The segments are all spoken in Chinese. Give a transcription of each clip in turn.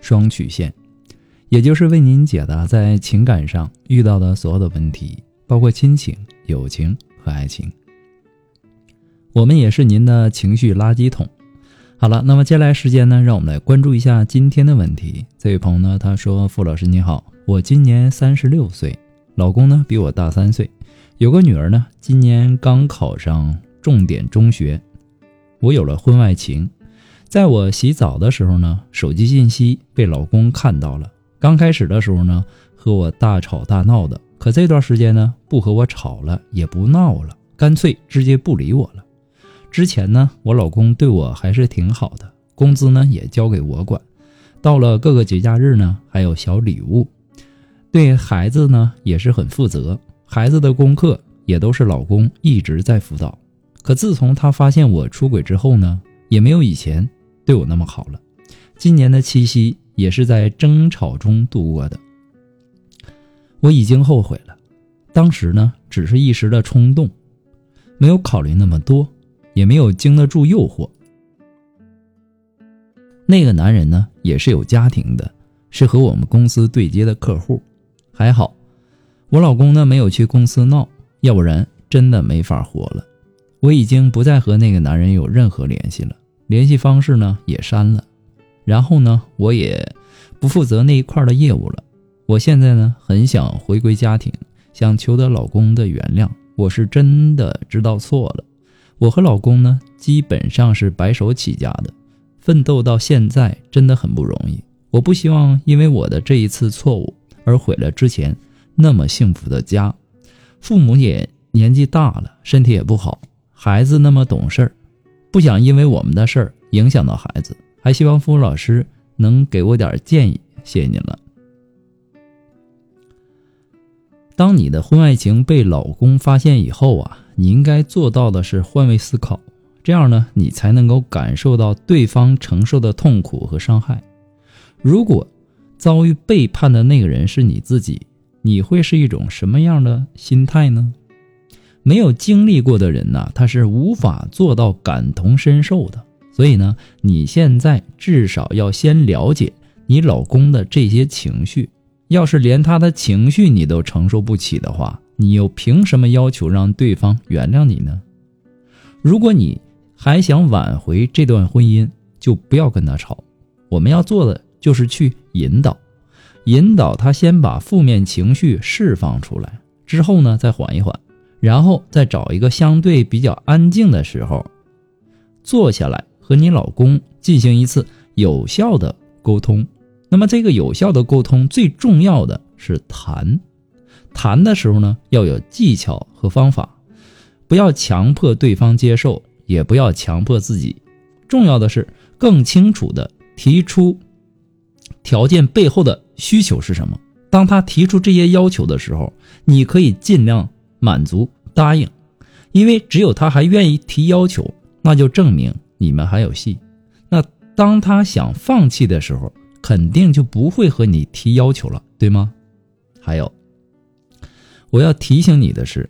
双曲线，也就是为您解答在情感上遇到的所有的问题，包括亲情、友情和爱情。我们也是您的情绪垃圾桶。好了，那么接下来时间呢，让我们来关注一下今天的问题。这位朋友呢，他说：“傅老师你好，我今年三十六岁。”老公呢比我大三岁，有个女儿呢，今年刚考上重点中学。我有了婚外情，在我洗澡的时候呢，手机信息被老公看到了。刚开始的时候呢，和我大吵大闹的，可这段时间呢，不和我吵了，也不闹了，干脆直接不理我了。之前呢，我老公对我还是挺好的，工资呢也交给我管，到了各个节假日呢，还有小礼物。对孩子呢也是很负责，孩子的功课也都是老公一直在辅导。可自从他发现我出轨之后呢，也没有以前对我那么好了。今年的七夕也是在争吵中度过的。我已经后悔了，当时呢只是一时的冲动，没有考虑那么多，也没有经得住诱惑。那个男人呢也是有家庭的，是和我们公司对接的客户。还好，我老公呢没有去公司闹，要不然真的没法活了。我已经不再和那个男人有任何联系了，联系方式呢也删了。然后呢，我也不负责那一块的业务了。我现在呢很想回归家庭，想求得老公的原谅。我是真的知道错了。我和老公呢基本上是白手起家的，奋斗到现在真的很不容易。我不希望因为我的这一次错误。而毁了之前那么幸福的家，父母也年纪大了，身体也不好，孩子那么懂事儿，不想因为我们的事儿影响到孩子，还希望付老师能给我点建议，谢谢您了。当你的婚外情被老公发现以后啊，你应该做到的是换位思考，这样呢，你才能够感受到对方承受的痛苦和伤害。如果遭遇背叛的那个人是你自己，你会是一种什么样的心态呢？没有经历过的人呢，他是无法做到感同身受的。所以呢，你现在至少要先了解你老公的这些情绪。要是连他的情绪你都承受不起的话，你又凭什么要求让对方原谅你呢？如果你还想挽回这段婚姻，就不要跟他吵。我们要做的。就是去引导，引导他先把负面情绪释放出来，之后呢再缓一缓，然后再找一个相对比较安静的时候，坐下来和你老公进行一次有效的沟通。那么这个有效的沟通最重要的是谈，谈的时候呢要有技巧和方法，不要强迫对方接受，也不要强迫自己。重要的是更清楚的提出。条件背后的需求是什么？当他提出这些要求的时候，你可以尽量满足答应，因为只有他还愿意提要求，那就证明你们还有戏。那当他想放弃的时候，肯定就不会和你提要求了，对吗？还有，我要提醒你的是，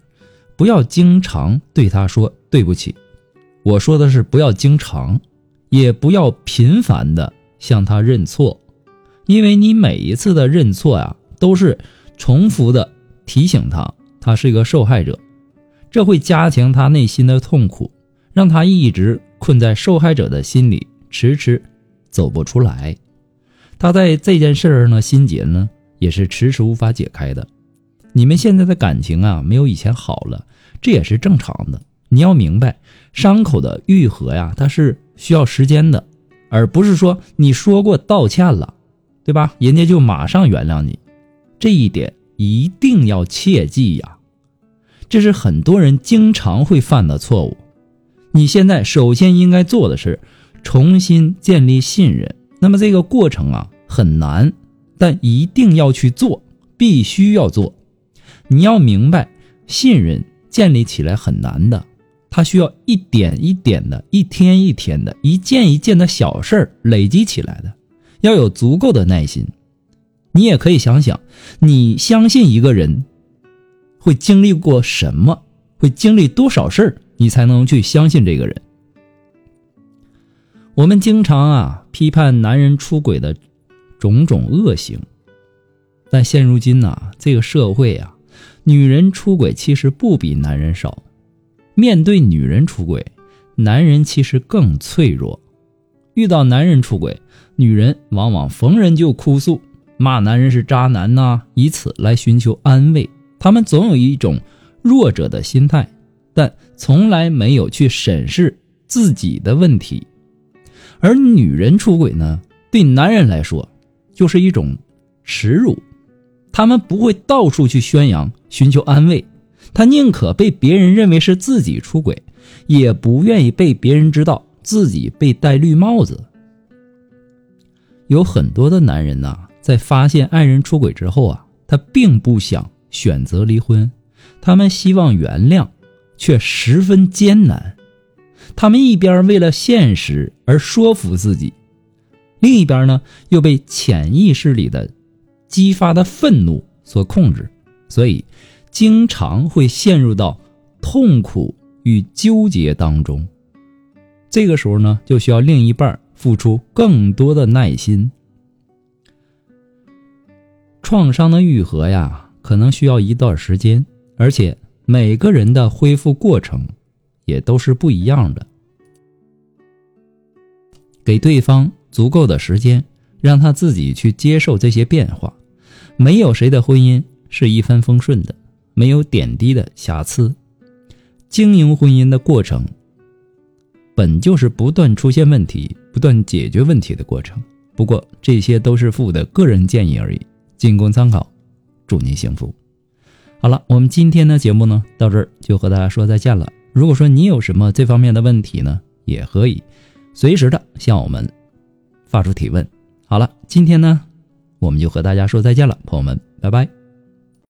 不要经常对他说对不起。我说的是不要经常，也不要频繁的向他认错。因为你每一次的认错呀，都是重复的提醒他，他是一个受害者，这会加强他内心的痛苦，让他一直困在受害者的心里，迟迟走不出来。他在这件事儿呢，心结呢，也是迟迟无法解开的。你们现在的感情啊，没有以前好了，这也是正常的。你要明白，伤口的愈合呀，它是需要时间的，而不是说你说过道歉了。对吧？人家就马上原谅你，这一点一定要切记呀！这是很多人经常会犯的错误。你现在首先应该做的是重新建立信任。那么这个过程啊很难，但一定要去做，必须要做。你要明白，信任建立起来很难的，它需要一点一点的、一天一天的、一件一件的小事儿累积起来的，要有足够的耐心。你也可以想想，你相信一个人会经历过什么，会经历多少事儿，你才能去相信这个人。我们经常啊批判男人出轨的种种恶行，但现如今呐，这个社会啊，女人出轨其实不比男人少。面对女人出轨，男人其实更脆弱。遇到男人出轨，女人往往逢人就哭诉，骂男人是渣男呐，以此来寻求安慰。他们总有一种弱者的心态，但从来没有去审视自己的问题。而女人出轨呢，对男人来说，就是一种耻辱。他们不会到处去宣扬、寻求安慰，他宁可被别人认为是自己出轨，也不愿意被别人知道自己被戴绿帽子。有很多的男人呐，在发现爱人出轨之后啊，他并不想选择离婚，他们希望原谅，却十分艰难。他们一边为了现实而说服自己，另一边呢又被潜意识里的激发的愤怒所控制，所以经常会陷入到痛苦与纠结当中。这个时候呢，就需要另一半付出更多的耐心。创伤的愈合呀，可能需要一段时间，而且每个人的恢复过程。也都是不一样的。给对方足够的时间，让他自己去接受这些变化。没有谁的婚姻是一帆风顺的，没有点滴的瑕疵。经营婚姻的过程，本就是不断出现问题、不断解决问题的过程。不过这些都是父的个人建议而已，仅供参考。祝您幸福。好了，我们今天的节目呢，到这儿就和大家说再见了。如果说你有什么这方面的问题呢，也可以随时的向我们发出提问。好了，今天呢，我们就和大家说再见了，朋友们，拜拜。